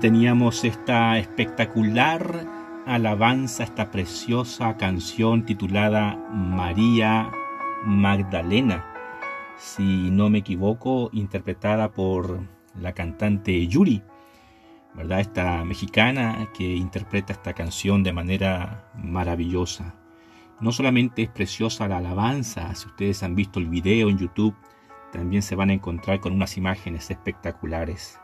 Teníamos esta espectacular alabanza, esta preciosa canción titulada María Magdalena, si no me equivoco, interpretada por la cantante Yuri, ¿verdad? Esta mexicana que interpreta esta canción de manera maravillosa. No solamente es preciosa la alabanza, si ustedes han visto el video en YouTube, también se van a encontrar con unas imágenes espectaculares.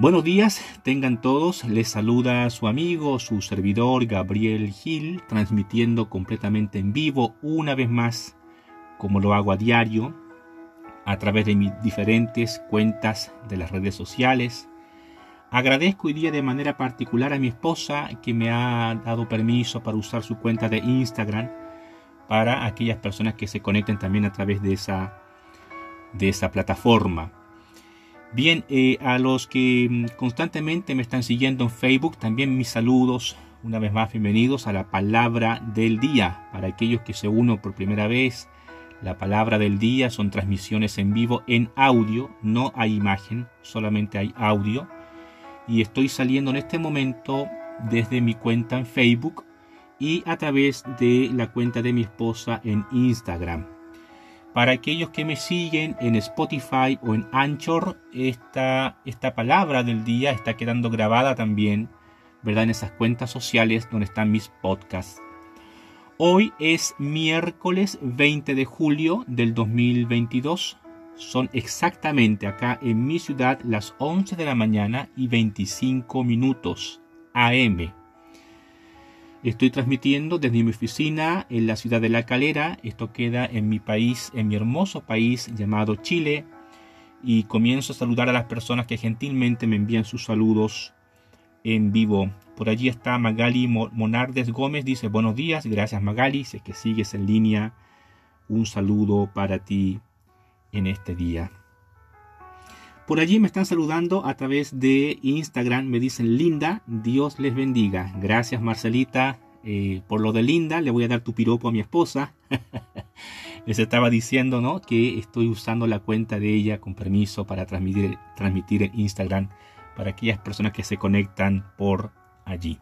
Buenos días, tengan todos. Les saluda su amigo, su servidor Gabriel Gil, transmitiendo completamente en vivo una vez más, como lo hago a diario, a través de mis diferentes cuentas de las redes sociales. Agradezco hoy día de manera particular a mi esposa que me ha dado permiso para usar su cuenta de Instagram para aquellas personas que se conecten también a través de esa, de esa plataforma. Bien, eh, a los que mm, constantemente me están siguiendo en Facebook, también mis saludos, una vez más bienvenidos a la palabra del día. Para aquellos que se unen por primera vez, la palabra del día son transmisiones en vivo en audio, no hay imagen, solamente hay audio. Y estoy saliendo en este momento desde mi cuenta en Facebook y a través de la cuenta de mi esposa en Instagram. Para aquellos que me siguen en Spotify o en Anchor, esta, esta palabra del día está quedando grabada también, ¿verdad? En esas cuentas sociales donde están mis podcasts. Hoy es miércoles 20 de julio del 2022. Son exactamente acá en mi ciudad las 11 de la mañana y 25 minutos AM. Estoy transmitiendo desde mi oficina en la ciudad de La Calera. Esto queda en mi país, en mi hermoso país llamado Chile. Y comienzo a saludar a las personas que gentilmente me envían sus saludos en vivo. Por allí está Magali Monardes Gómez. Dice buenos días. Gracias Magali. Sé que sigues en línea. Un saludo para ti en este día. Por allí me están saludando a través de Instagram. Me dicen Linda, Dios les bendiga. Gracias Marcelita eh, por lo de Linda. Le voy a dar tu piropo a mi esposa. Les estaba diciendo ¿no? que estoy usando la cuenta de ella con permiso para transmitir, transmitir en Instagram para aquellas personas que se conectan por allí.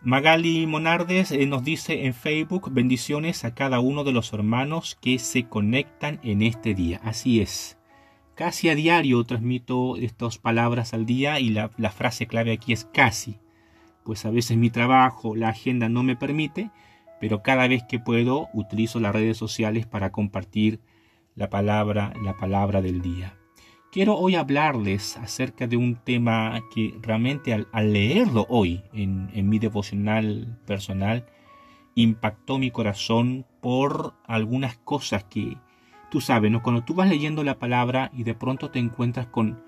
Magali Monardes eh, nos dice en Facebook bendiciones a cada uno de los hermanos que se conectan en este día. Así es. Casi a diario transmito estas palabras al día y la, frase clave aquí es casi, pues a veces mi trabajo, la agenda no me permite, pero cada vez que puedo utilizo las redes sociales para compartir la palabra, la palabra del día. Quiero hoy hablarles acerca de un tema que realmente al, leerlo hoy en mi devocional personal impactó mi corazón por algunas cosas que, tú sabes, ¿no? Cuando tú vas leyendo la palabra y de pronto te encuentras con,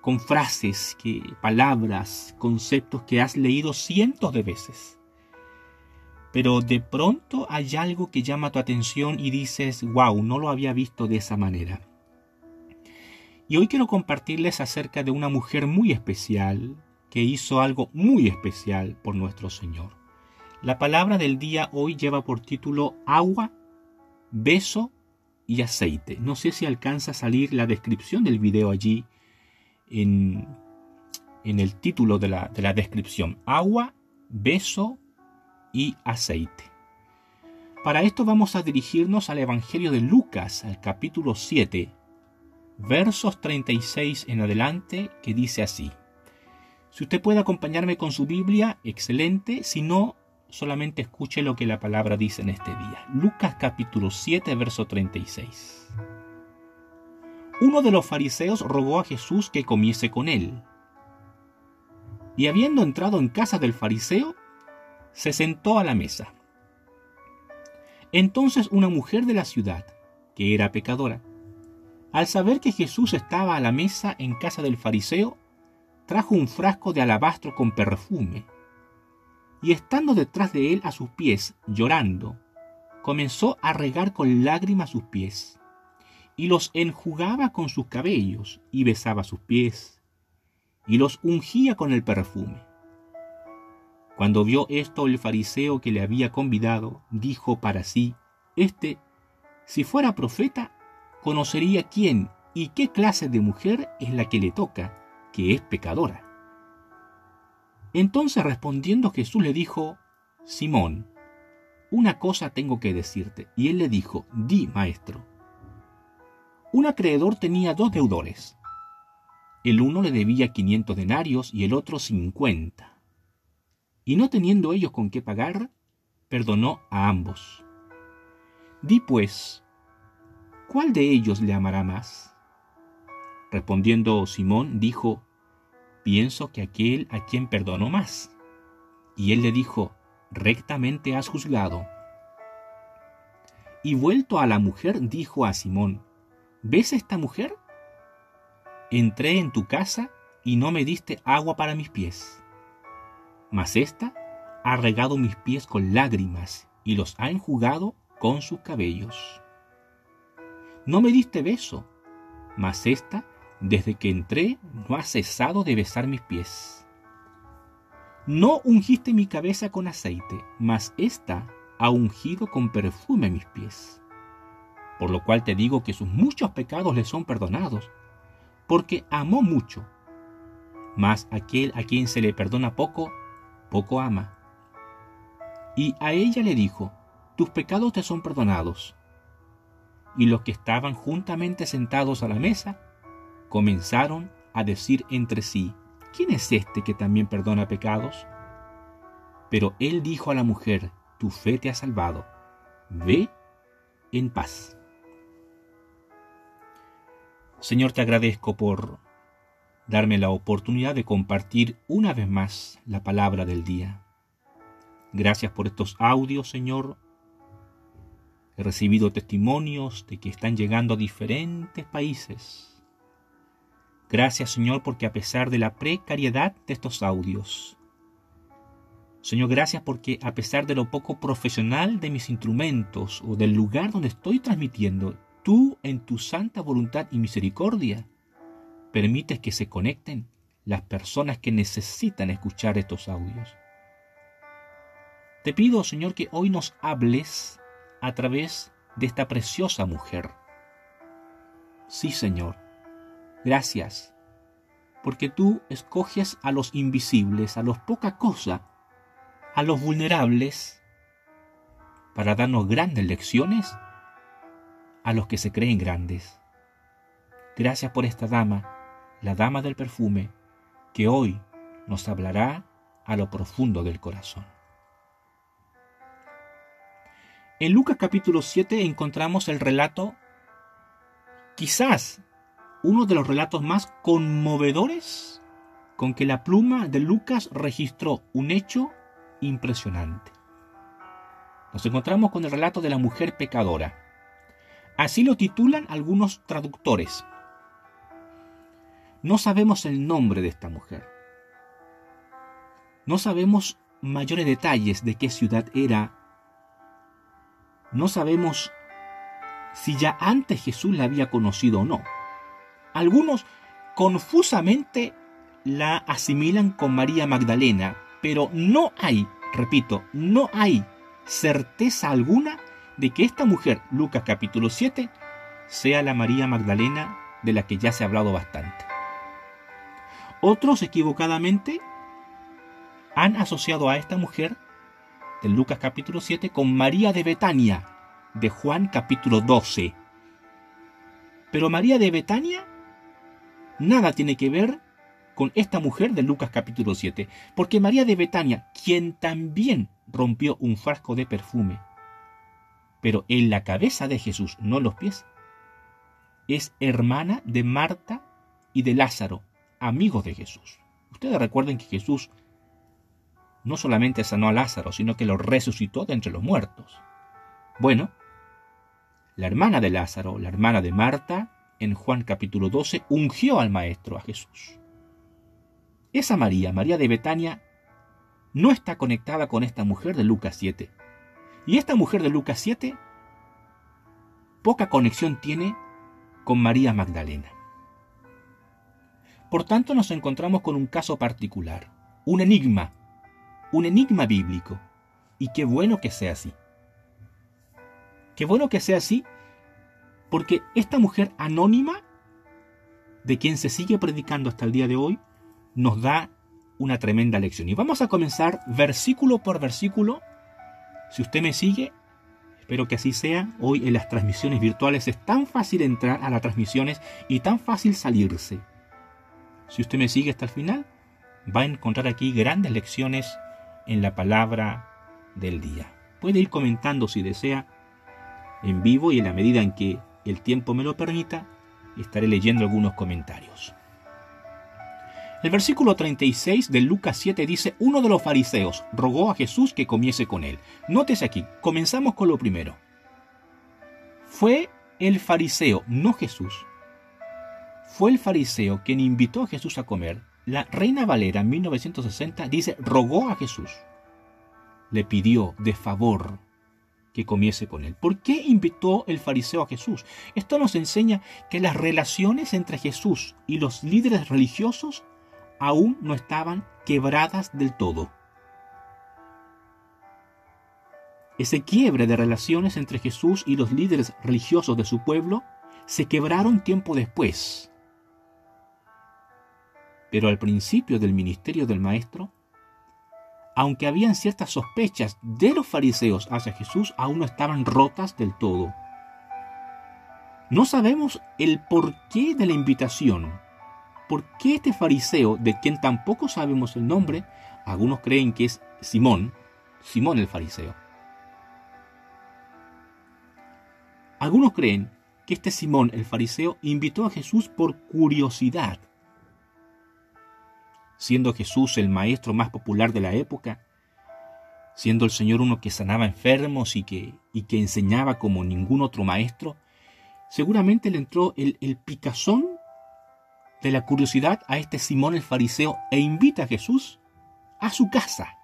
con frases, que, palabras, conceptos que has leído cientos de veces. Pero de pronto hay algo que llama tu atención y dices, wow, no lo había visto de esa manera. Y hoy quiero compartirles acerca de una mujer muy especial que hizo algo muy especial por nuestro Señor. La palabra del día hoy lleva por título agua, beso y aceite. No sé si alcanza a salir la descripción del video allí en, en el título de la, de la descripción. Agua, beso y aceite. Para esto vamos a dirigirnos al Evangelio de Lucas, al capítulo 7, versos 36 en adelante, que dice así. Si usted puede acompañarme con su Biblia, excelente. Si no, solamente escuche lo que la palabra dice en este día. Lucas capítulo 7, verso 36. Uno de los fariseos rogó a Jesús que comiese con él. Y habiendo entrado en casa del fariseo, se sentó a la mesa. Entonces una mujer de la ciudad, que era pecadora, al saber que Jesús estaba a la mesa en casa del fariseo, trajo un frasco de alabastro con perfume, y estando detrás de él a sus pies, llorando, comenzó a regar con lágrimas sus pies, y los enjugaba con sus cabellos, y besaba sus pies, y los ungía con el perfume. Cuando vio esto el fariseo que le había convidado, dijo para sí, Este, si fuera profeta, conocería quién y qué clase de mujer es la que le toca, que es pecadora. Entonces respondiendo Jesús le dijo, Simón, una cosa tengo que decirte. Y él le dijo, di, maestro. Un acreedor tenía dos deudores. El uno le debía quinientos denarios y el otro cincuenta. Y no teniendo ellos con qué pagar, perdonó a ambos. Di pues, ¿cuál de ellos le amará más? Respondiendo Simón, dijo, pienso que aquel a quien perdonó más. Y él le dijo, rectamente has juzgado. Y vuelto a la mujer, dijo a Simón, ¿ves esta mujer? Entré en tu casa y no me diste agua para mis pies. Mas ésta ha regado mis pies con lágrimas y los ha enjugado con sus cabellos. No me diste beso, mas ésta, desde que entré, no ha cesado de besar mis pies. No ungiste mi cabeza con aceite, mas ésta ha ungido con perfume mis pies. Por lo cual te digo que sus muchos pecados le son perdonados, porque amó mucho. Mas aquel a quien se le perdona poco, poco ama. Y a ella le dijo, tus pecados te son perdonados. Y los que estaban juntamente sentados a la mesa comenzaron a decir entre sí, ¿quién es este que también perdona pecados? Pero él dijo a la mujer, tu fe te ha salvado, ve en paz. Señor, te agradezco por darme la oportunidad de compartir una vez más la palabra del día. Gracias por estos audios, Señor. He recibido testimonios de que están llegando a diferentes países Gracias Señor porque a pesar de la precariedad de estos audios, Señor, gracias porque a pesar de lo poco profesional de mis instrumentos o del lugar donde estoy transmitiendo, tú en tu santa voluntad y misericordia permites que se conecten las personas que necesitan escuchar estos audios. Te pido, Señor, que hoy nos hables a través de esta preciosa mujer. Sí, Señor, Gracias, porque tú escoges a los invisibles, a los poca cosa, a los vulnerables, para darnos grandes lecciones a los que se creen grandes. Gracias por esta dama, la dama del perfume, que hoy nos hablará a lo profundo del corazón. En Lucas capítulo 7 encontramos el relato quizás uno de los relatos más conmovedores con que la pluma de Lucas registró un hecho impresionante. Nos encontramos con el relato de la mujer pecadora. Así lo titulan algunos traductores. No sabemos el nombre de esta mujer. No sabemos mayores detalles de qué ciudad era. No sabemos si ya antes Jesús la había conocido o no. Algunos confusamente la asimilan con María Magdalena, pero no hay, repito, no hay certeza alguna de que esta mujer, Lucas capítulo 7, sea la María Magdalena de la que ya se ha hablado bastante. Otros equivocadamente han asociado a esta mujer de Lucas capítulo 7 con María de Betania de Juan capítulo 12. Pero María de Betania nada tiene que ver con esta mujer de Lucas capítulo 7, porque María de Betania, quien también rompió un frasco de perfume, pero en la cabeza de Jesús, no los pies, es hermana de Marta y de Lázaro, amigos de Jesús. Ustedes recuerden que Jesús no solamente sanó a Lázaro, sino que lo resucitó de entre los muertos. Bueno, la hermana de Lázaro, la hermana de Marta en Juan capítulo 12, ungió al Maestro, a Jesús. Esa María, María de Betania, no está conectada con esta mujer de Lucas 7, Y esta mujer de Lucas 7 poca conexión tiene con María Magdalena. Por tanto nos encontramos con un caso particular, un enigma, un enigma bíblico. Y qué bueno que sea así. Qué bueno que sea así porque esta mujer anónima, de quien se sigue predicando hasta el día de hoy, nos da una tremenda lección. Y vamos a comenzar versículo por versículo. Si usted me sigue, espero que así sea. Hoy en las transmisiones virtuales es tan fácil entrar a las transmisiones y tan fácil salirse. Si usted me sigue hasta el final, va a encontrar aquí grandes lecciones en la palabra del día. Puede ir comentando si desea en vivo y en la medida en que el tiempo me lo permita, estaré leyendo algunos comentarios. El versículo 36 de Lucas 7 dice, uno de los fariseos rogó a Jesús que comiese con él. Nótese aquí, comenzamos con lo primero. Fue el fariseo, no Jesús. Fue el fariseo quien invitó a Jesús a comer. La Reina Valera en 1960 dice, rogó a Jesús. Le pidió de favor que comiese con él. ¿Por qué invitó el fariseo a Jesús? Esto nos enseña que las relaciones entre Jesús y los líderes religiosos aún no estaban quebradas del todo. Ese quiebre de relaciones entre Jesús y los líderes religiosos de su pueblo se quebraron tiempo después. Pero al principio del ministerio del Maestro, aunque habían ciertas sospechas de los fariseos hacia Jesús, aún no estaban rotas del todo. No sabemos el porqué de la invitación. ¿Por qué este fariseo, de quien tampoco sabemos el nombre, algunos creen que es Simón, Simón el fariseo? Algunos creen que este Simón el fariseo invitó a Jesús por curiosidad siendo Jesús el maestro más popular de la época, siendo el Señor uno que sanaba enfermos y que, y que enseñaba como ningún otro maestro, seguramente le entró el, picazón de la curiosidad a este Simón el fariseo e invita a Jesús a su casa.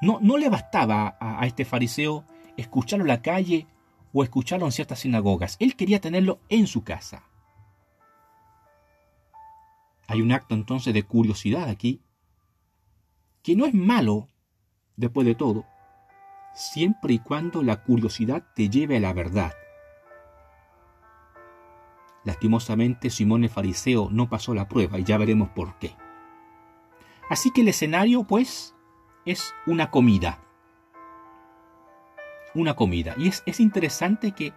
No, no le bastaba a, a este fariseo escucharlo en la calle o escucharlo en ciertas sinagogas. Él quería tenerlo en su casa. Hay un acto entonces de curiosidad aquí, que no es malo, después de todo, siempre y cuando la curiosidad te lleve a la verdad. Lastimosamente Simón el fariseo no pasó la prueba y ya veremos por qué. Así que el escenario, pues, es una comida. Una comida. Y es, es interesante que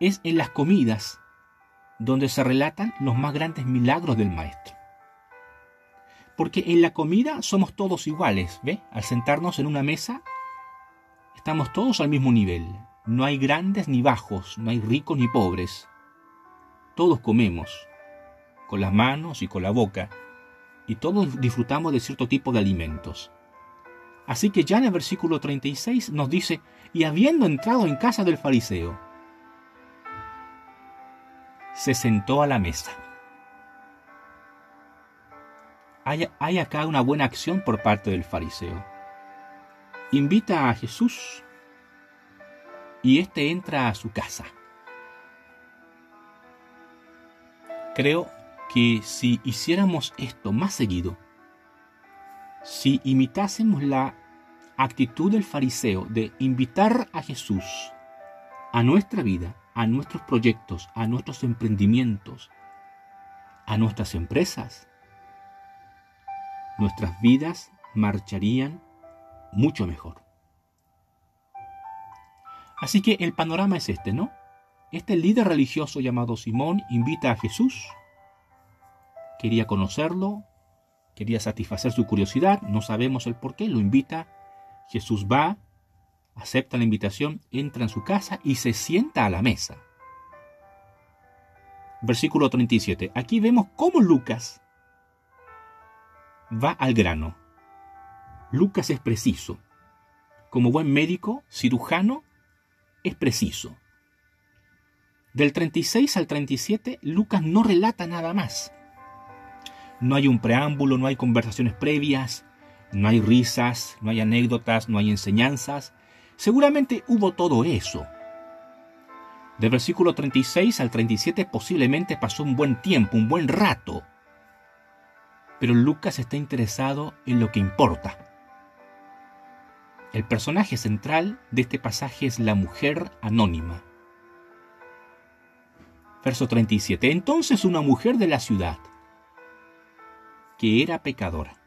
es en las comidas donde se relatan los más grandes milagros del Maestro. Porque en la comida somos todos iguales, ¿ve? Al sentarnos en una mesa, estamos todos al mismo nivel. No hay grandes ni bajos, no hay ricos ni pobres. Todos comemos, con las manos y con la boca, y todos disfrutamos de cierto tipo de alimentos. Así que ya en el versículo 36 nos dice, y habiendo entrado en casa del fariseo, se sentó a la mesa. Hay, acá una buena acción por parte del fariseo. Invita a Jesús y éste entra a su casa. Creo que si hiciéramos esto más seguido, si imitásemos la actitud del fariseo de invitar a Jesús a nuestra vida, a nuestros proyectos, a nuestros emprendimientos, a nuestras empresas, nuestras vidas marcharían mucho mejor. Así que el panorama es este, ¿no? Este líder religioso llamado Simón invita a Jesús, quería conocerlo, quería satisfacer su curiosidad, no sabemos el por qué, lo invita, Jesús va, acepta la invitación, entra en su casa y se sienta a la mesa. Versículo 37. Aquí vemos cómo Lucas va al grano. Lucas es preciso. Como buen médico, cirujano, es preciso. Del 36 al 37, Lucas no relata nada más. No hay un preámbulo, no hay conversaciones previas, No hay risas, no hay anécdotas, no hay enseñanzas. Seguramente hubo todo eso. Del versículo 36 al 37 posiblemente pasó un buen tiempo, un buen rato. Pero Lucas está interesado en lo que importa. El personaje central de este pasaje es la mujer anónima. Verso 37. Entonces una mujer de la ciudad, que era pecadora.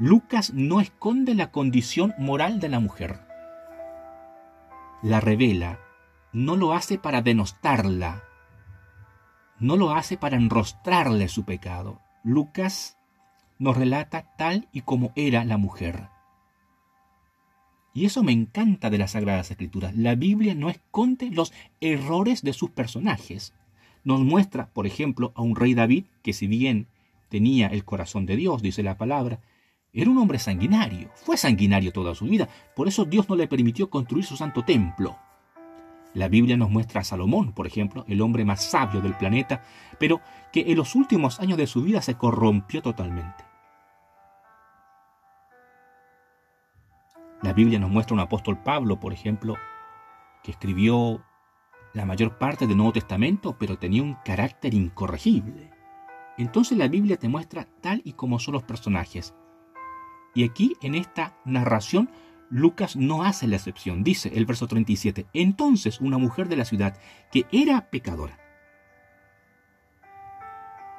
Lucas no esconde la condición moral de la mujer. La revela, no lo hace para denostarla, no lo hace para enrostrarle su pecado. Lucas nos relata tal y como era la mujer. Y eso me encanta de las Sagradas Escrituras. La Biblia no esconde los errores de sus personajes. Nos muestra, por ejemplo, a un rey David que si bien tenía el corazón de Dios, dice la palabra, era un hombre sanguinario, fue sanguinario toda su vida, por eso Dios no le permitió construir su santo templo. La Biblia nos muestra a Salomón, por ejemplo, el hombre más sabio del planeta, pero que en los últimos años de su vida se corrompió totalmente. La Biblia nos muestra a un apóstol Pablo, por ejemplo, que escribió la mayor parte del Nuevo Testamento, pero tenía un carácter incorregible. Entonces la Biblia te muestra tal y como son los personajes. Y aquí, en esta narración, Lucas no hace la excepción. Dice el verso 37, entonces una mujer de la ciudad que era pecadora.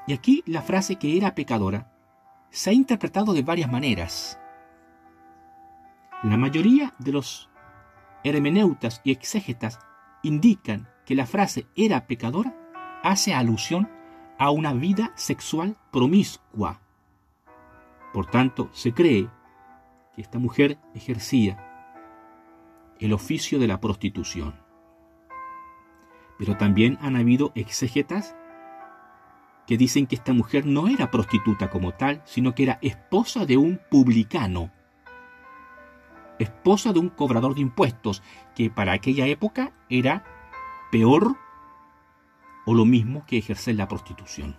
Y aquí la frase que era pecadora se ha interpretado de varias maneras. La mayoría de los hermeneutas y exégetas indican que la frase era pecadora hace alusión a una vida sexual promiscua. Por tanto, se cree que esta mujer ejercía el oficio de la prostitución. Pero también han habido exégetas que dicen que esta mujer no era prostituta como tal, sino que era esposa de un publicano esposa de un cobrador de impuestos, que para aquella época era peor o lo mismo que ejercer la prostitución.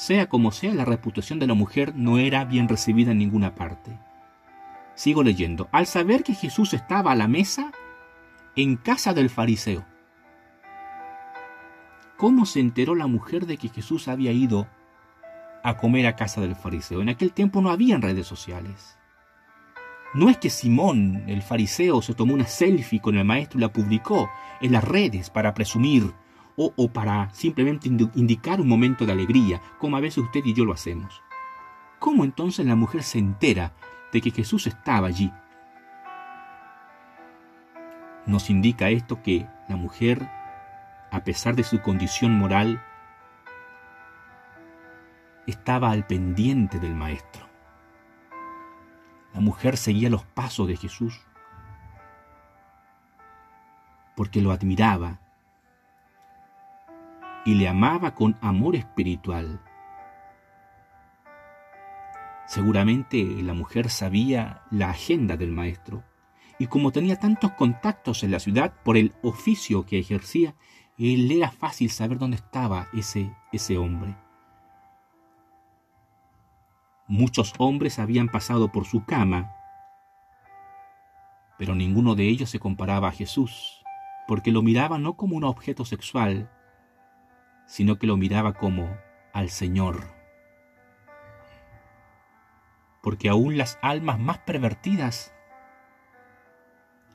Sea como sea, la reputación de la mujer no era bien recibida en ninguna parte. Sigo leyendo. Al saber que Jesús estaba a la mesa en casa del fariseo, ¿cómo se enteró la mujer de que Jesús había ido a comer a casa del fariseo? En aquel tiempo no habían redes sociales. No es que Simón, el fariseo, se tomó una selfie con el maestro y la publicó en las redes para presumir o, para simplemente indicar un momento de alegría, como a veces usted y yo lo hacemos. ¿Cómo entonces la mujer se entera de que Jesús estaba allí? Nos indica esto que la mujer, a pesar de su condición moral, estaba al pendiente del maestro. La mujer seguía los pasos de Jesús porque lo admiraba y le amaba con amor espiritual. Seguramente la mujer sabía la agenda del maestro y como tenía tantos contactos en la ciudad por el oficio que ejercía, él era fácil saber dónde estaba ese, ese hombre. Muchos hombres habían pasado por su cama, pero ninguno de ellos se comparaba a Jesús, porque lo miraba no como un objeto sexual, sino que lo miraba como al Señor. Porque aún las almas más pervertidas,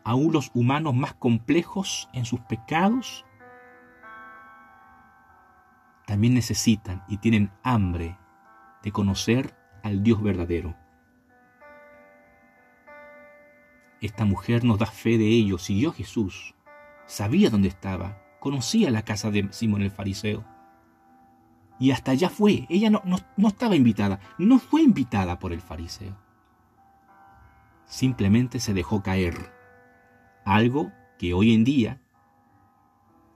aún los humanos más complejos en sus pecados, también necesitan y tienen hambre de conocer al Dios verdadero. Esta mujer nos da fe de ello, siguió Jesús, sabía dónde estaba, conocía la casa de Simón el fariseo. Y hasta allá fue, ella no, no estaba invitada, no fue invitada por el fariseo. Simplemente se dejó caer, algo que hoy en día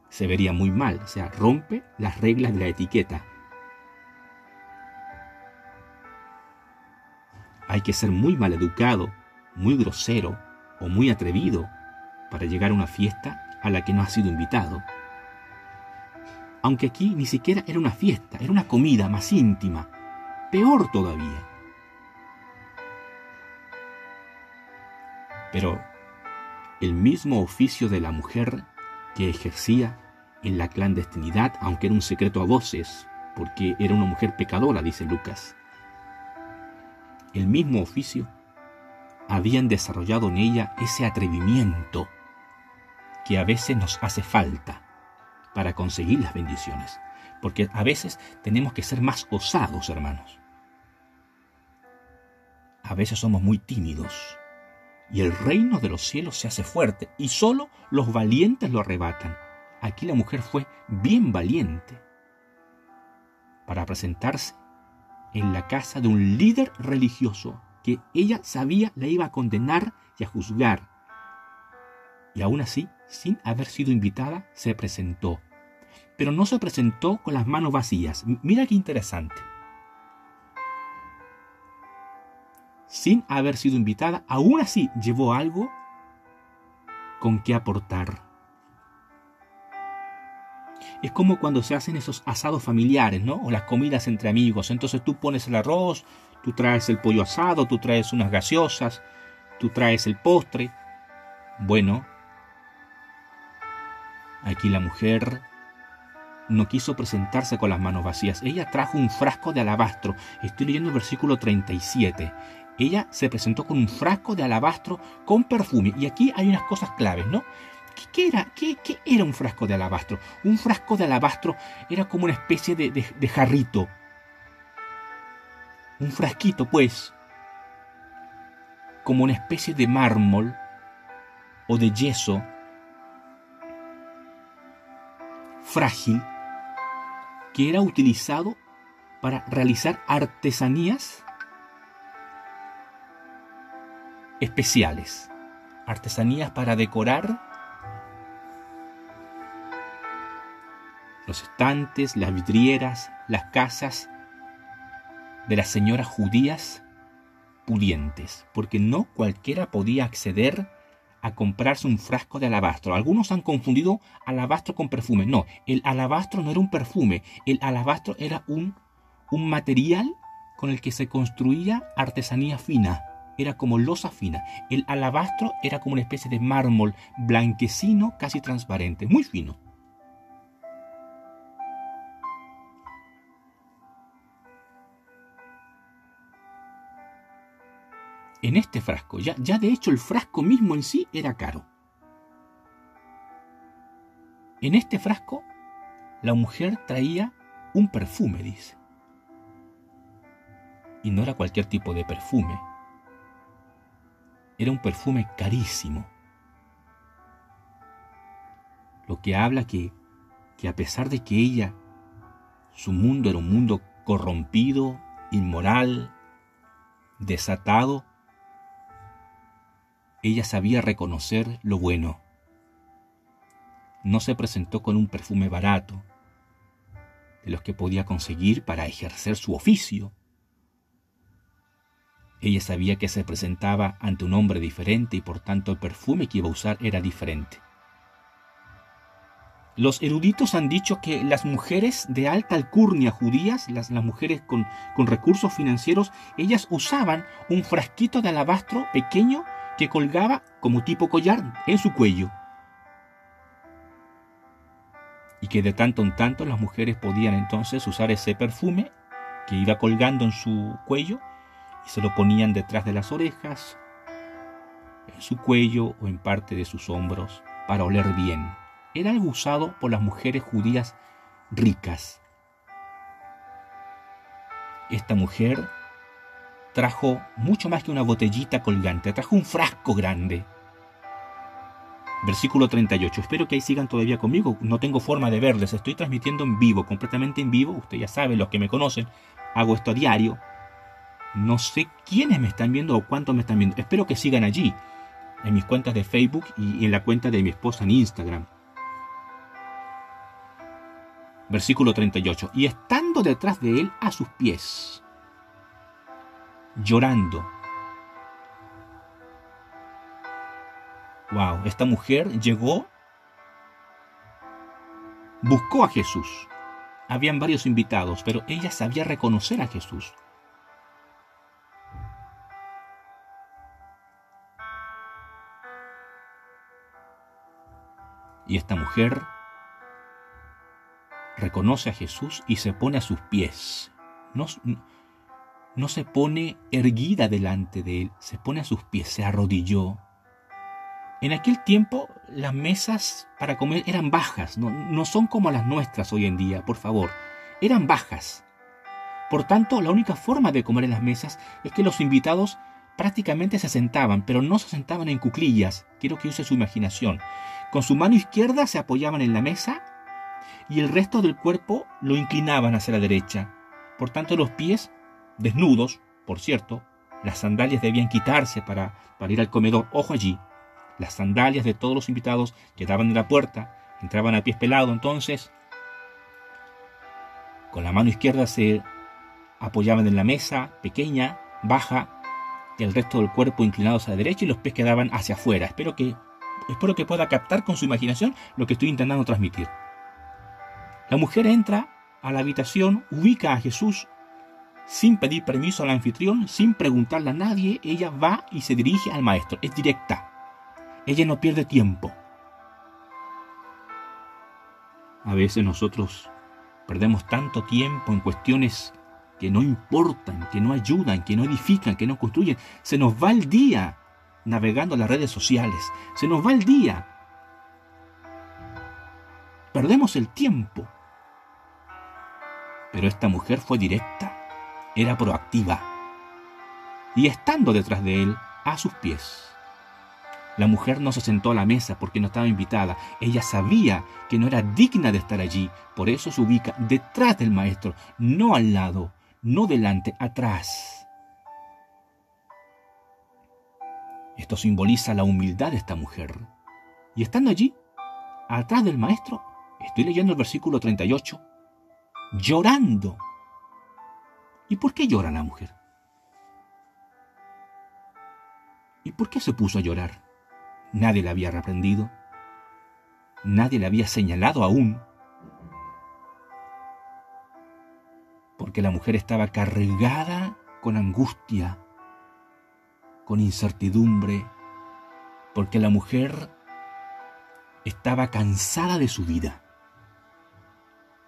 se vería muy mal, o sea, rompe las reglas de la etiqueta. Hay que ser muy maleducado, muy grosero o muy atrevido para llegar a una fiesta a la que no ha sido invitado. Aunque aquí ni siquiera era una fiesta, era una comida más íntima. peor todavía. Pero el mismo oficio de la mujer que ejercía en la clandestinidad, aunque era un secreto a voces, porque era una mujer pecadora, dice Lucas. El mismo oficio habían desarrollado en ella ese atrevimiento que a veces nos hace falta para conseguir las bendiciones, porque a veces tenemos que ser más osados, hermanos. A veces somos muy tímidos y el reino de los cielos se hace fuerte y solo los valientes lo arrebatan. Aquí la mujer fue bien valiente para presentarse en la casa de un líder religioso que ella sabía la iba a condenar y a juzgar. Y aún así, sin haber sido invitada, se presentó. Pero no se presentó con las manos vacías. Mira qué interesante. sin haber sido invitada, aún así llevó algo con que aportar. Es como cuando se hacen esos asados familiares, ¿no? O las comidas entre amigos. Entonces tú pones el arroz, tú traes el pollo asado, tú traes unas gaseosas, tú traes el postre. Bueno, aquí la mujer no quiso presentarse con las manos vacías. Ella trajo un frasco de alabastro. Estoy leyendo el versículo 37 ella se presentó con un frasco de alabastro con perfume. Y aquí hay unas cosas claves, ¿no? ¿Qué, era? ¿Qué, era un frasco de alabastro? Un frasco de alabastro era como una especie de, de jarrito. Un frasquito, pues, como una especie de mármol o de yeso frágil que era utilizado para realizar artesanías especiales, artesanías para decorar los estantes, las vidrieras, las casas de las señoras judías pudientes, porque no cualquiera podía acceder a comprarse un frasco de alabastro. Algunos han confundido alabastro con perfume. No, el alabastro no era un perfume, el alabastro era un, un material con el que se construía artesanía fina era como losa fina. El alabastro era como una especie de mármol blanquecino, casi transparente, muy fino. En este frasco, ya, ya de hecho el frasco mismo en sí era caro. En este frasco, la mujer traía un perfume, dice. Y no era cualquier tipo de perfume era un perfume carísimo. Lo que habla que, que a pesar de que ella, su mundo era un mundo corrompido, inmoral, desatado, ella sabía reconocer lo bueno. No se presentó con un perfume barato, de los que podía conseguir para ejercer su oficio, ella sabía que se presentaba ante un hombre diferente y por tanto el perfume que iba a usar era diferente. Los eruditos han dicho que las mujeres de alta alcurnia judías, las, las mujeres con, con recursos financieros, ellas usaban un frasquito de alabastro pequeño que colgaba como tipo collar en su cuello. Y que de tanto en tanto las mujeres podían entonces usar ese perfume que iba colgando en su cuello y se lo ponían detrás de las orejas, en su cuello o en parte de sus hombros para oler bien. Era algo usado por las mujeres judías ricas. Esta mujer trajo mucho más que una botellita colgante, trajo un frasco grande. Versículo 38. Espero que ahí sigan todavía conmigo. No tengo forma de verles. Estoy transmitiendo en vivo, completamente en vivo. Usted ya sabe, los que me conocen, hago esto a diario. No sé quiénes me están viendo o cuántos me están viendo. Espero que sigan allí, en mis cuentas de Facebook y en la cuenta de mi esposa en Instagram. Versículo 38. Y estando detrás de él a sus pies, llorando. Wow, esta mujer llegó, buscó a Jesús. Habían varios invitados, pero ella sabía reconocer a Jesús. Y esta mujer reconoce a Jesús y se pone a sus pies. No, no se pone erguida delante de él, se pone a sus pies, se arrodilló. En aquel tiempo las mesas para comer eran bajas, no, no son como las nuestras hoy en día, por favor, eran bajas. Por tanto, la única forma de comer en las mesas es que los invitados prácticamente se sentaban, pero no se sentaban en cuclillas, quiero que use su imaginación. Con su mano izquierda se apoyaban en la mesa y el resto del cuerpo lo inclinaban hacia la derecha. Por tanto, los pies, desnudos, por cierto, las sandalias debían quitarse para, para ir al comedor. Ojo allí, las sandalias de todos los invitados quedaban en la puerta, entraban a pies pelados, entonces con la mano izquierda se apoyaban en la mesa, pequeña, baja, el resto del cuerpo inclinado hacia la derecha y los pies quedaban hacia afuera. Espero que, espero que pueda captar con su imaginación lo que estoy intentando transmitir. La mujer entra a la habitación, ubica a Jesús sin pedir permiso al anfitrión, sin preguntarle a nadie, ella va y se dirige al maestro. Es directa. Ella no pierde tiempo. A veces nosotros perdemos tanto tiempo en cuestiones que no importan, que no ayudan, que no edifican, que no construyen. Se nos va el día navegando las redes sociales. Se nos va el día. Perdemos el tiempo. Pero esta mujer fue directa, era proactiva. Y estando detrás de él, a sus pies. La mujer no se sentó a la mesa porque no estaba invitada. Ella sabía que no era digna de estar allí. Por eso se ubica detrás del maestro, no al lado, no delante, atrás. Esto simboliza la humildad de esta mujer. Y estando allí, atrás del maestro, estoy leyendo el versículo 38, llorando. ¿Y por qué llora la mujer? ¿Y por qué se puso a llorar? Nadie la había reprendido. Nadie le había señalado aún. Porque la mujer estaba cargada con angustia, con incertidumbre, porque la mujer estaba cansada de su vida.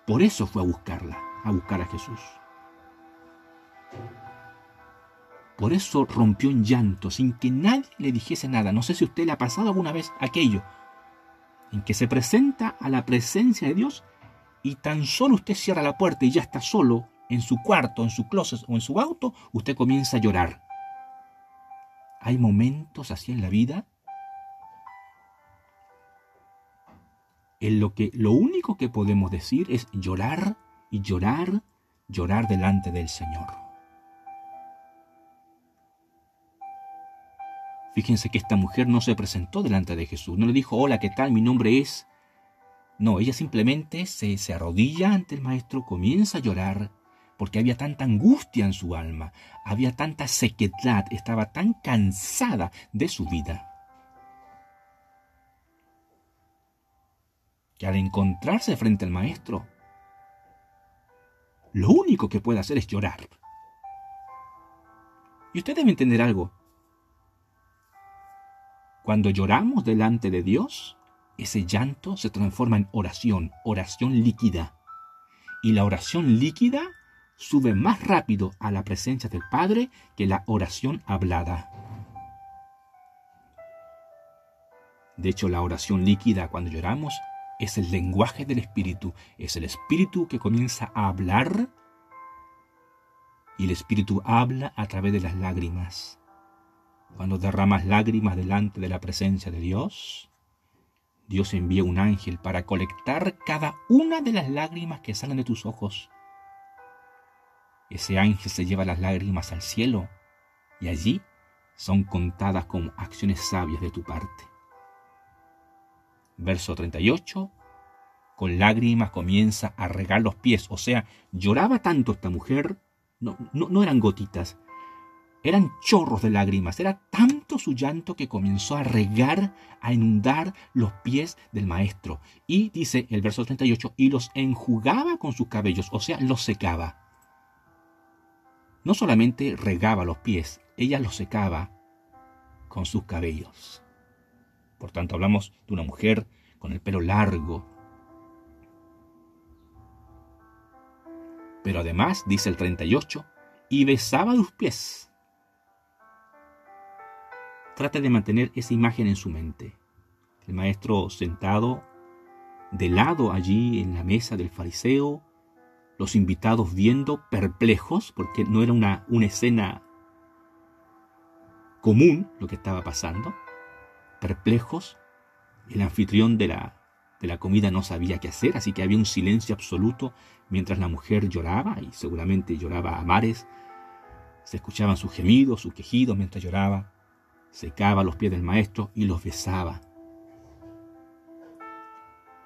Por eso fue a buscarla, a buscar a Jesús. Por eso rompió en llanto, sin que nadie le dijese nada. No sé si usted le ha pasado alguna vez aquello, en que se presenta a la presencia de Dios y tan solo usted cierra la puerta y ya está solo en su cuarto, en su closet o en su auto, usted comienza a llorar. Hay momentos así en la vida en lo que lo único que podemos decir es llorar y llorar, llorar delante del Señor. Fíjense que esta mujer no se presentó delante de Jesús, no le dijo, hola, ¿qué tal? Mi nombre es... No, ella simplemente se, se arrodilla ante el maestro, comienza a llorar, porque había tanta angustia en su alma, había tanta sequedad, estaba tan cansada de su vida. Que al encontrarse frente al maestro, lo único que puede hacer es llorar. Y usted debe entender algo. Cuando lloramos delante de Dios, ese llanto se transforma en oración, oración líquida. Y la oración líquida sube más rápido a la presencia del Padre que la oración hablada. De hecho, la oración líquida cuando lloramos es el lenguaje del Espíritu, es el Espíritu que comienza a hablar y el Espíritu habla a través de las lágrimas. Cuando derramas lágrimas delante de la presencia de Dios, Dios envía un ángel para colectar cada una de las lágrimas que salen de tus ojos. Ese ángel se lleva las lágrimas al cielo y allí son contadas como acciones sabias de tu parte. Verso 38. Con lágrimas comienza a regar los pies, o sea, lloraba tanto esta mujer, no, no, no eran gotitas, eran chorros de lágrimas, era tanto su llanto que comenzó a regar, a inundar los pies del maestro. Y dice el verso 38, y los enjugaba con sus cabellos, o sea, los secaba. No solamente regaba los pies, ella los secaba con sus cabellos. Por tanto, hablamos de una mujer con el pelo largo. Pero además, dice el 38, y besaba los pies. Trate de mantener esa imagen en su mente. El maestro sentado de lado allí en la mesa del fariseo, los invitados viendo perplejos, porque no era una, una escena común lo que estaba pasando, perplejos, el anfitrión de la, de la comida no sabía qué hacer, así que había un silencio absoluto mientras la mujer lloraba, y seguramente lloraba a mares, se escuchaban sus gemidos, sus quejidos mientras lloraba, secaba los pies del maestro y los besaba.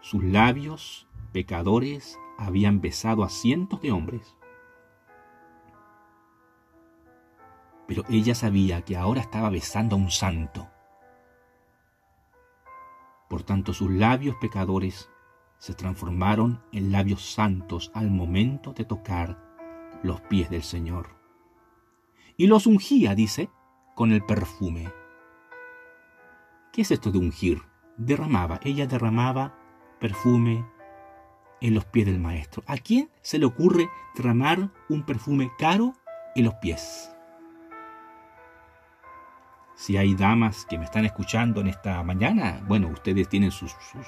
Sus labios, pecadores, habían besado a cientos de hombres. Pero ella sabía que ahora estaba besando a un santo. Por tanto, sus labios pecadores se transformaron en labios santos al momento de tocar los pies del Señor. Y los ungía, dice, con el perfume. ¿Qué es esto de ungir? Derramaba, ella derramaba perfume en los pies del maestro. ¿A quién se le ocurre derramar un perfume caro en los pies? Si hay damas que me están escuchando en esta mañana, bueno, ustedes tienen sus, sus,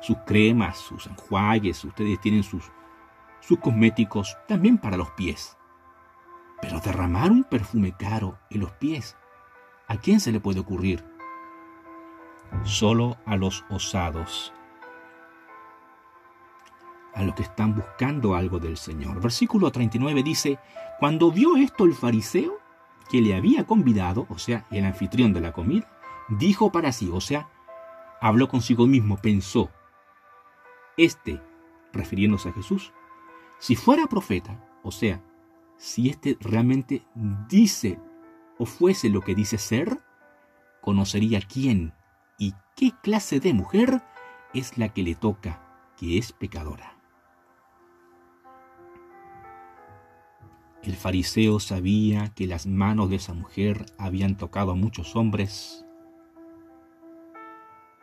sus cremas, sus enjuagues, ustedes tienen sus, sus cosméticos también para los pies. Pero derramar un perfume caro en los pies, ¿a quién se le puede ocurrir? Solo a los osados, a los que están buscando algo del Señor. Versículo 39 dice, cuando vio esto el fariseo que le había convidado, o sea, el anfitrión de la comida, dijo para sí, o sea, habló consigo mismo, pensó, este, refiriéndose a Jesús, si fuera profeta, o sea, si éste realmente dice o fuese lo que dice ser, conocería quién y qué clase de mujer es la que le toca, que es pecadora. El fariseo sabía que las manos de esa mujer habían tocado a muchos hombres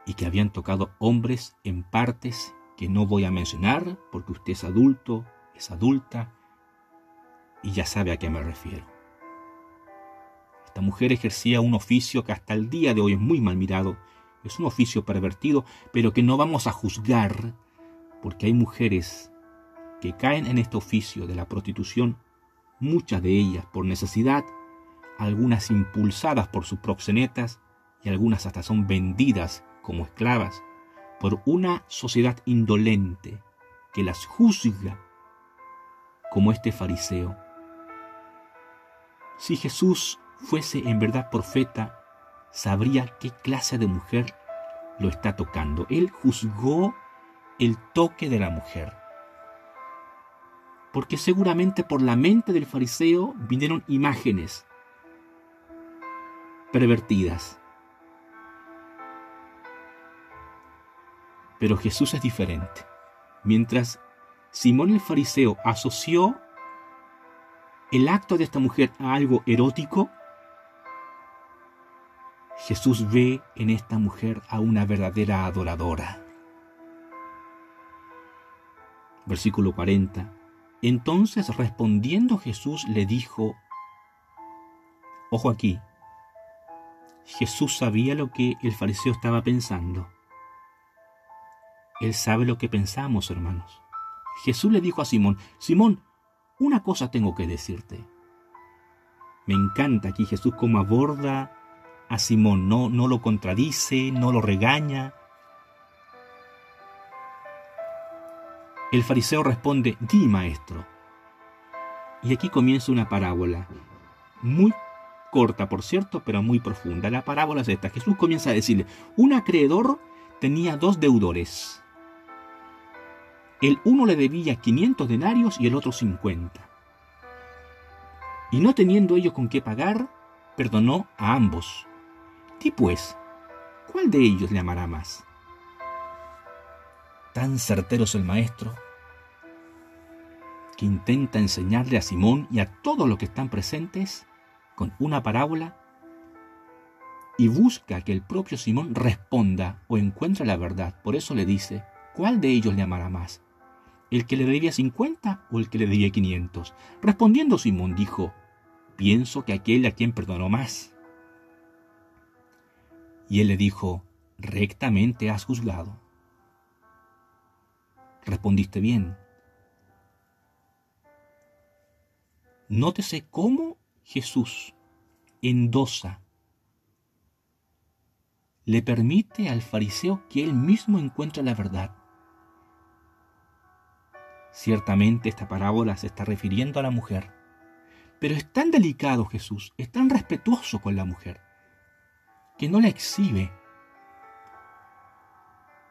y que habían tocado hombres en partes que no voy a mencionar porque usted es adulto, es adulta y ya sabe a qué me refiero. Esta mujer ejercía un oficio que hasta el día de hoy es muy mal mirado, es un oficio pervertido, pero que no vamos a juzgar porque hay mujeres que caen en este oficio de la prostitución, muchas de ellas por necesidad, algunas impulsadas por sus proxenetas y algunas hasta son vendidas como esclavas por una sociedad indolente que las juzga como este fariseo. Si Jesús fuese en verdad profeta, sabría qué clase de mujer lo está tocando. Él juzgó el toque de la mujer. Porque seguramente por la mente del fariseo vinieron imágenes pervertidas Pero Jesús es diferente. Mientras Simón el fariseo asoció el acto de esta mujer a algo erótico, Jesús ve en esta mujer a una verdadera adoradora. Versículo 40. Entonces respondiendo Jesús le dijo, ojo aquí, Jesús sabía lo que el fariseo estaba pensando. Él sabe lo que pensamos, hermanos. Jesús le dijo a Simón, Simón, una cosa tengo que decirte. Me encanta aquí Jesús como aborda a Simón, no, no lo contradice, no lo regaña. El fariseo responde, di maestro. Y aquí comienza una parábola, muy corta por cierto, pero muy profunda. La parábola es esta. Jesús comienza a decirle, un acreedor tenía dos deudores. El uno le debía 500 denarios y el otro 50. Y no teniendo ellos con qué pagar, perdonó a ambos. Di pues, ¿cuál de ellos le amará más? Tan certero es el maestro que intenta enseñarle a Simón y a todos los que están presentes con una parábola y busca que el propio Simón responda o encuentre la verdad. Por eso le dice, ¿cuál de ellos le amará más? ¿El que le debía 50 o el que le debía 500? Respondiendo Simón dijo, pienso que aquel a quien perdonó más. Y él le dijo, rectamente has juzgado. Respondiste bien. Nótese cómo Jesús endosa le permite al fariseo que él mismo encuentre la verdad. Ciertamente esta parábola se está refiriendo a la mujer, pero es tan delicado Jesús, es tan respetuoso con la mujer, que no la exhibe.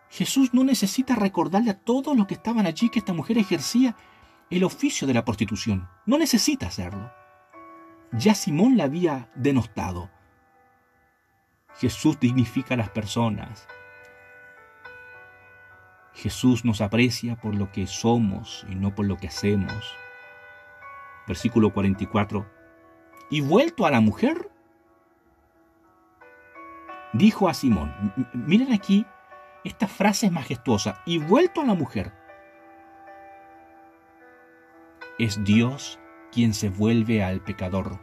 Jesús no necesita recordarle a todos los que estaban allí que esta mujer ejercía el oficio de la prostitución. No necesita hacerlo. Ya Simón la había denostado. Jesús dignifica a las personas. Jesús nos aprecia por lo que somos y no por lo que hacemos. Versículo 44. Y vuelto a la mujer, dijo a Simón, miren aquí, esta frase es majestuosa, y vuelto a la mujer, es Dios quien se vuelve al pecador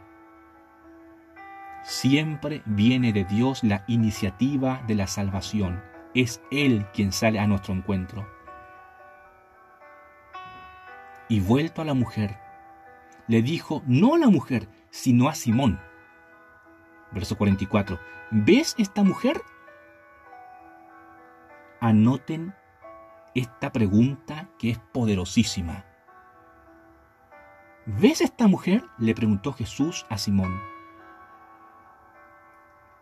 Siempre viene de Dios la iniciativa de la salvación. Es Él quien sale a nuestro encuentro. Y vuelto a la mujer, le dijo no a la mujer, sino a Simón. Verso 44. ¿Ves esta mujer? Anoten esta pregunta que es poderosísima. ¿Ves esta mujer? le preguntó Jesús a Simón.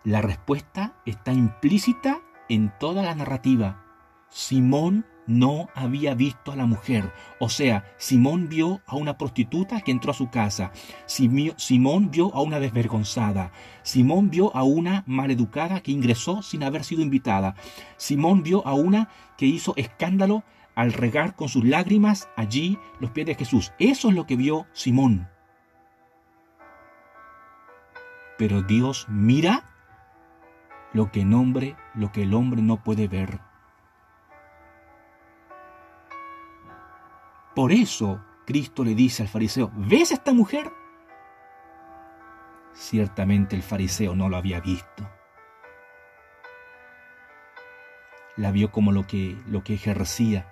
La respuesta está implícita en toda la narrativa. Simón no había visto a la mujer. O sea, Simón vio a una prostituta que entró a su casa. Simón vio a una desvergonzada. Simón vio a una maleducada que ingresó sin haber sido invitada. Simón vio a una que hizo escándalo al regar con sus lágrimas allí los pies de Jesús. Eso es lo que vio Simón. Pero Dios mira lo que, nombre, lo que el hombre no puede ver. Por eso Cristo le dice al fariseo, ¿ves a esta mujer? Ciertamente el fariseo no lo había visto. La vio como lo que, lo que ejercía,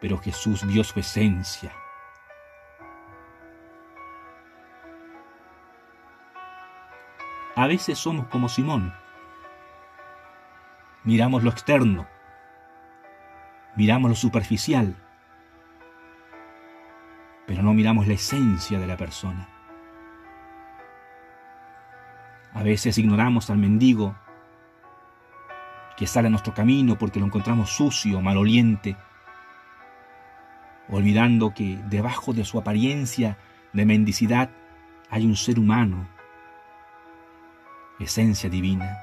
pero Jesús vio su esencia. A veces somos como Simón, miramos lo externo, miramos lo superficial, pero no miramos la esencia de la persona. A veces ignoramos al mendigo que sale a nuestro camino porque lo encontramos sucio, maloliente, olvidando que debajo de su apariencia de mendicidad hay un ser humano, esencia divina.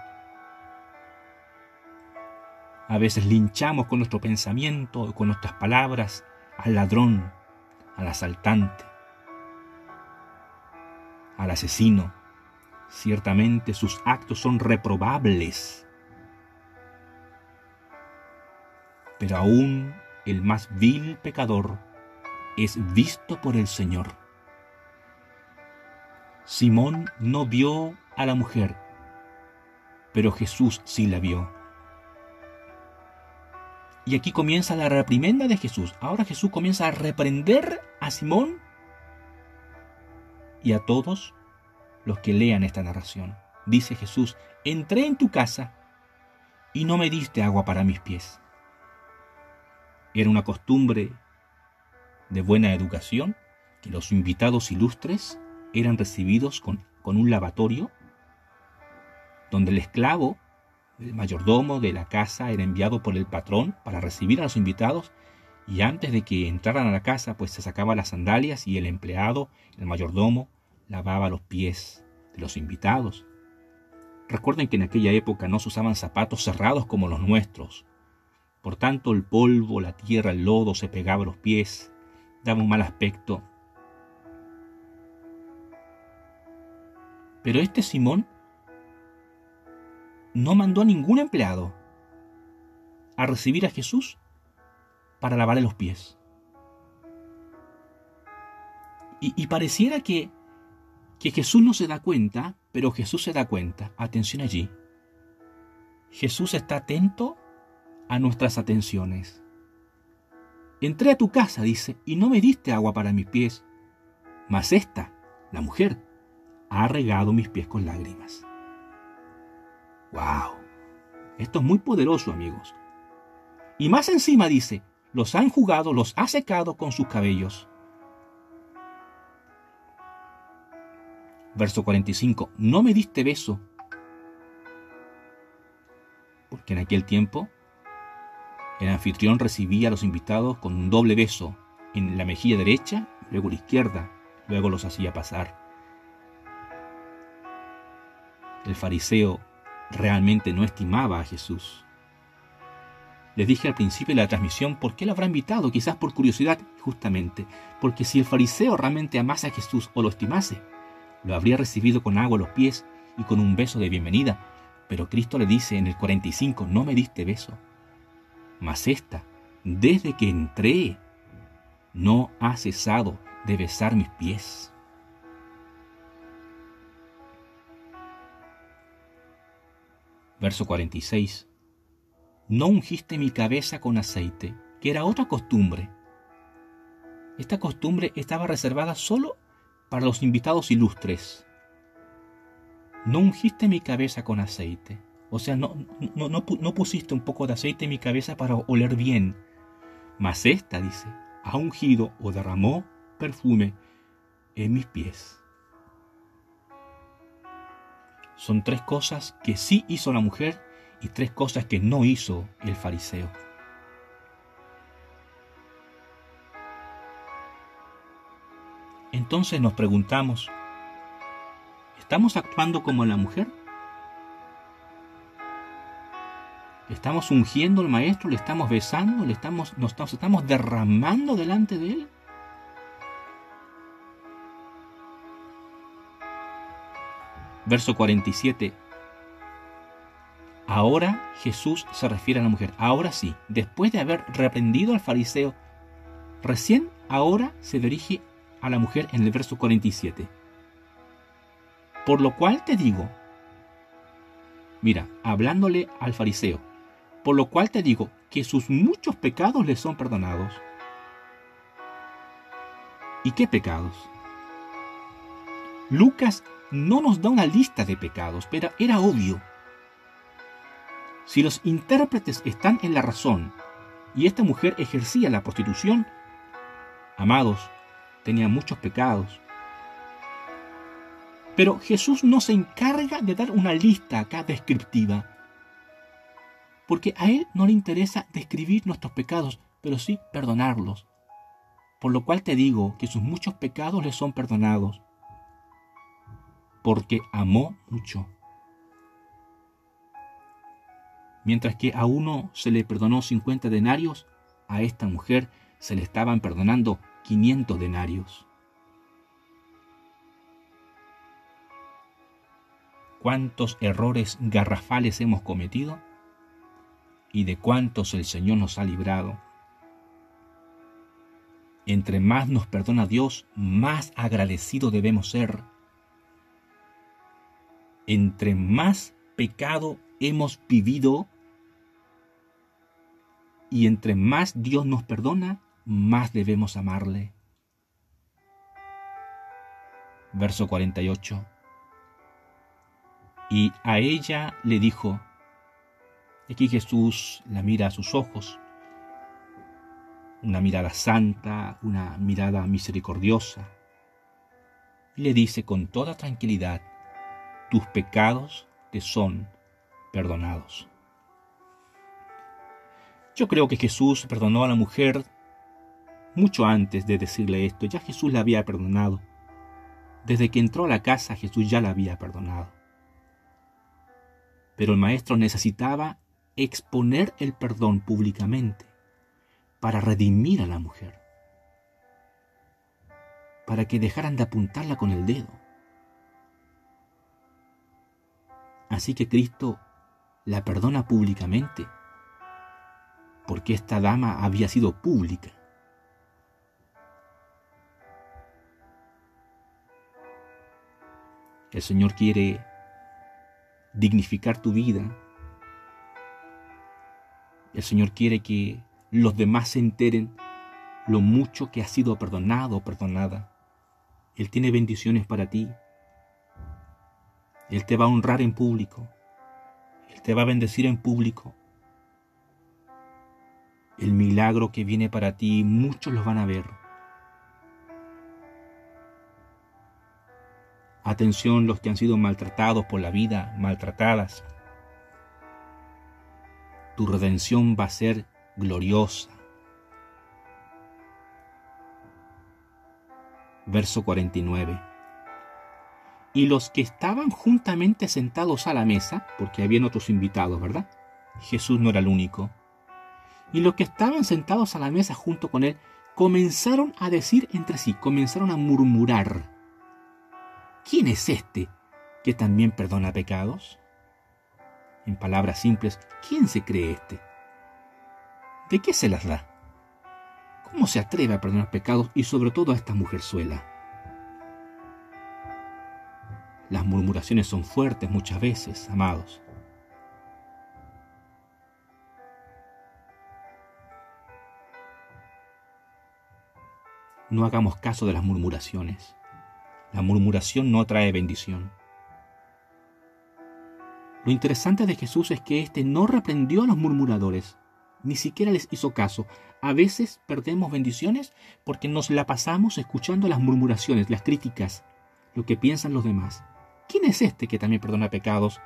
A veces linchamos con nuestro pensamiento con nuestras palabras al ladrón, al asaltante, al asesino. Ciertamente sus actos son reprobables. Pero aún el más vil pecador es visto por el Señor. Simón no vio a la mujer, pero Jesús sí la vio. Y aquí comienza la reprimenda de Jesús. Ahora Jesús comienza a reprender a Simón y a todos los que lean esta narración. Dice Jesús, entré en tu casa y no me diste agua para mis pies. Era una costumbre de buena educación que los invitados ilustres eran recibidos con, con un lavatorio donde el esclavo el mayordomo de la casa era enviado por el patrón para recibir a los invitados y antes de que entraran a la casa pues se sacaba las sandalias y el empleado, el mayordomo, lavaba los pies de los invitados. Recuerden que en aquella época no se usaban zapatos cerrados como los nuestros. Por tanto el polvo, la tierra, el lodo se pegaba a los pies, daba un mal aspecto. Pero este Simón no mandó a ningún empleado a recibir a Jesús para lavarle los pies. Y, pareciera que, que Jesús no se da cuenta, pero Jesús se da cuenta. Atención allí. Jesús está atento a nuestras atenciones. Entré a tu casa, dice, y no me diste agua para mis pies, mas esta, la mujer, ha regado mis pies con lágrimas. ¡Wow! Esto es muy poderoso, amigos. Y más encima dice, los ha enjugado, los ha secado con sus cabellos. Verso 45, no me diste beso. Porque en aquel tiempo el anfitrión recibía a los invitados con un doble beso en la mejilla derecha, luego la izquierda, luego los hacía pasar. El fariseo realmente no estimaba a Jesús. Les dije al principio de la transmisión por qué lo habrá invitado, quizás por curiosidad, justamente, porque si el fariseo realmente amase a Jesús o lo estimase, lo habría recibido con agua a los pies y con un beso de bienvenida, pero Cristo le dice en el 45, no me diste beso. Mas esta, desde que entré, no ha cesado de besar mis pies. Verso 46 no ungiste mi cabeza con aceite, que era otra costumbre. Esta costumbre estaba reservada solo para los invitados ilustres. No ungiste mi cabeza con aceite. O sea, no, no, no, pusiste un poco de aceite en mi cabeza para oler bien. Mas esta, dice, ha ungido o derramó perfume en mis pies. Son tres cosas que sí hizo la mujer y tres cosas que no hizo el fariseo. Entonces nos preguntamos, ¿estamos actuando como la mujer? ¿Estamos ungiendo al maestro? ¿Le estamos besando? ¿Le estamos, nos estamos derramando delante de él? Verso 47. Ahora Jesús se refiere a la mujer. Ahora sí, después de haber reprendido al fariseo, recién ahora se dirige a la mujer en el verso 47. Por lo cual te digo, mira, hablándole al fariseo, por lo cual te digo que sus muchos pecados le son perdonados. ¿Y qué pecados? Lucas no nos da una lista de pecados, pero era obvio si los intérpretes están en la razón y esta mujer ejercía la prostitución, amados, tenía muchos pecados. Pero Jesús no se encarga de dar una lista acá descriptiva, porque a Él no le interesa describir nuestros pecados, pero sí perdonarlos. Por lo cual te digo que sus muchos pecados le son perdonados, porque amó mucho. Mientras que a uno se le perdonó 50 denarios, a esta mujer se le estaban perdonando 500 denarios. ¿Cuántos errores garrafales hemos cometido? ¿Y de cuántos el Señor nos ha librado? Entre más nos perdona Dios, más agradecido debemos ser. Entre más pecado hemos vivido, y entre más Dios nos perdona, más debemos amarle. Verso 48. Y a ella le dijo, aquí Jesús la mira a sus ojos, una mirada santa, una mirada misericordiosa, y le dice con toda tranquilidad, tus pecados te son perdonados. Yo creo que Jesús perdonó a la mujer mucho antes de decirle esto. Ya Jesús la había perdonado. Desde que entró a la casa Jesús ya la había perdonado. Pero el maestro necesitaba exponer el perdón públicamente para redimir a la mujer, para que dejaran de apuntarla con el dedo. Así que Cristo la perdona públicamente, porque esta dama había sido pública. El Señor quiere dignificar tu vida. El Señor quiere que los demás se enteren lo mucho que has sido perdonado o perdonada. Él tiene bendiciones para ti. Él te va a honrar en público. Él te va a bendecir en público. El milagro que viene para ti, muchos los van a ver. Atención los que han sido maltratados por la vida, maltratadas. Tu redención va a ser gloriosa. Verso 49. Y los que estaban juntamente sentados a la mesa, porque habían otros invitados, ¿verdad? Jesús no era el único. Y los que estaban sentados a la mesa junto con él, comenzaron a decir entre sí, comenzaron a murmurar ¿quién es este que también perdona pecados? En palabras simples, ¿quién se cree este? ¿De qué se las da? ¿Cómo se atreve a perdonar pecados y sobre todo a esta mujerzuela? Las murmuraciones son fuertes muchas veces, amados. No hagamos caso de las murmuraciones. La murmuración no trae bendición. Lo interesante de Jesús es que éste no reprendió a los murmuradores, ni siquiera les hizo caso. A veces perdemos bendiciones porque nos la pasamos escuchando las murmuraciones, las críticas, lo que piensan los demás. ¿Quién es este que también perdona pecados?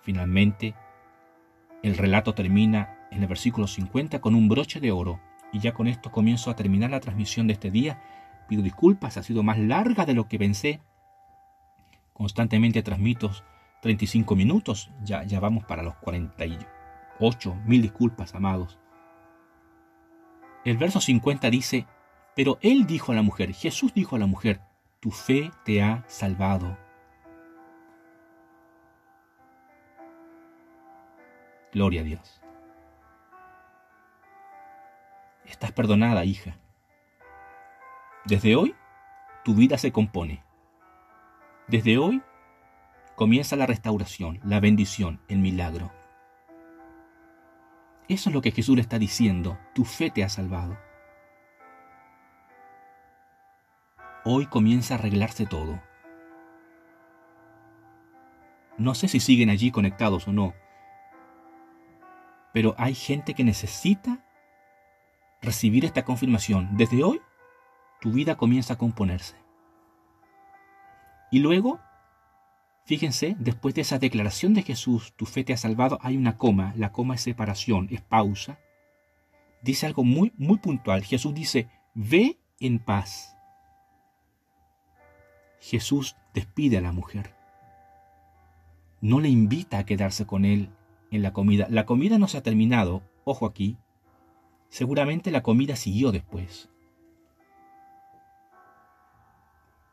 Finalmente, el relato termina en el versículo 50 con un broche de oro, y ya con esto comienzo a terminar la transmisión de este día Pido disculpas, ha sido más larga de lo que pensé. Constantemente transmito 35 minutos, ya, ya vamos para los 48. Mil disculpas, amados. El verso 50 dice, pero él dijo a la mujer, Jesús dijo a la mujer, tu fe te ha salvado. Gloria a Dios. Estás perdonada, hija. Desde hoy, tu vida se compone. Desde hoy, comienza la restauración, la bendición, el milagro. Eso es lo que Jesús le está diciendo. Tu fe te ha salvado. Hoy comienza a arreglarse todo. No sé si siguen allí conectados o no, pero hay gente que necesita recibir esta confirmación. Desde hoy tu vida comienza a componerse. Y luego, fíjense, después de esa declaración de Jesús, tu fe te ha salvado, hay una coma, la coma es separación, es pausa. Dice algo muy, muy puntual. Jesús dice, ve en paz. Jesús despide a la mujer. No le invita a quedarse con él en la comida. La comida no se ha terminado, ojo aquí. Seguramente la comida siguió después.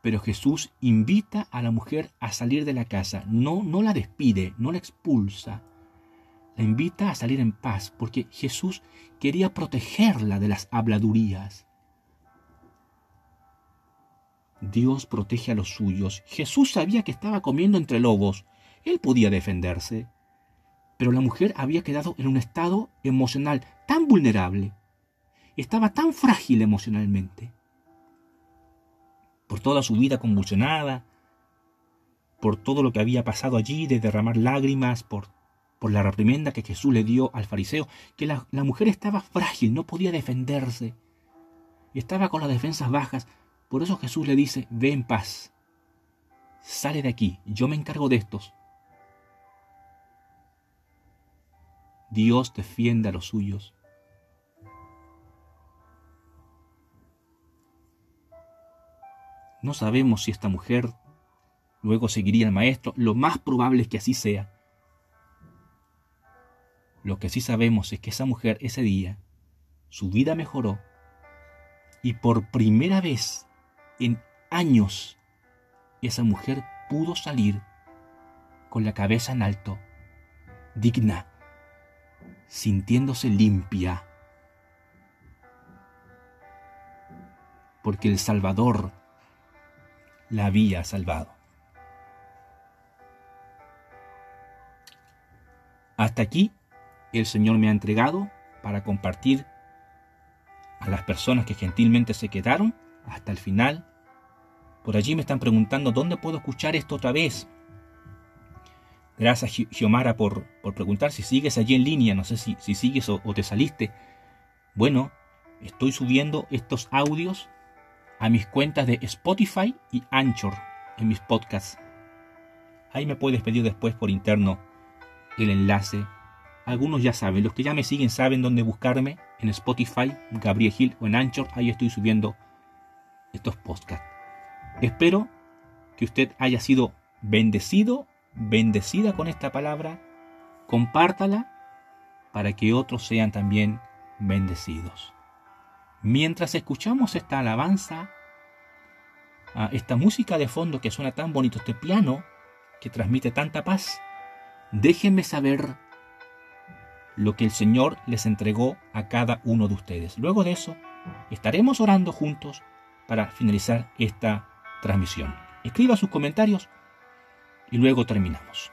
Pero Jesús invita a la mujer a salir de la casa, no, no la despide, no la expulsa, la invita a salir en paz, porque Jesús quería protegerla de las habladurías. Dios protege a los suyos. Jesús sabía que estaba comiendo entre lobos. Él podía defenderse. Pero la mujer había quedado en un estado emocional tan vulnerable. Estaba tan frágil emocionalmente por toda su vida convulsionada, por todo lo que había pasado allí, de derramar lágrimas, por, la reprimenda que Jesús le dio al fariseo, que la, la mujer estaba frágil, no podía defenderse, estaba con las defensas bajas. Por eso Jesús le dice, ve en paz, sale de aquí, yo me encargo de estos. Dios defiende a los suyos. No sabemos si esta mujer luego seguiría al maestro. Lo más probable es que así sea. Lo que sí sabemos es que esa mujer ese día, su vida mejoró y por primera vez en años esa mujer pudo salir con la cabeza en alto, digna, sintiéndose limpia, porque el Salvador la había salvado. Hasta aquí el Señor me ha entregado para compartir a las personas que gentilmente se quedaron hasta el final. Por allí me están preguntando dónde puedo escuchar esto otra vez. Gracias, Giomara, por, por preguntar si sigues allí en línea. No sé si, si sigues o, o te saliste. Bueno, estoy subiendo estos audios a mis cuentas de Spotify y Anchor en mis podcasts. Ahí me puedes pedir después por interno el enlace. Algunos ya saben, los que ya me siguen saben dónde buscarme en Spotify, Gabriel Gil o en Anchor. Ahí estoy subiendo estos podcasts. Espero que usted haya sido bendecido bendecida con esta palabra, compártala para que otros sean también bendecidos. Mientras escuchamos esta alabanza, esta música de fondo que suena tan bonito, este piano que transmite tanta paz, déjenme saber lo que el Señor les entregó a cada uno de ustedes. Luego de eso, estaremos orando juntos para finalizar esta transmisión. Escriba sus comentarios y luego terminamos.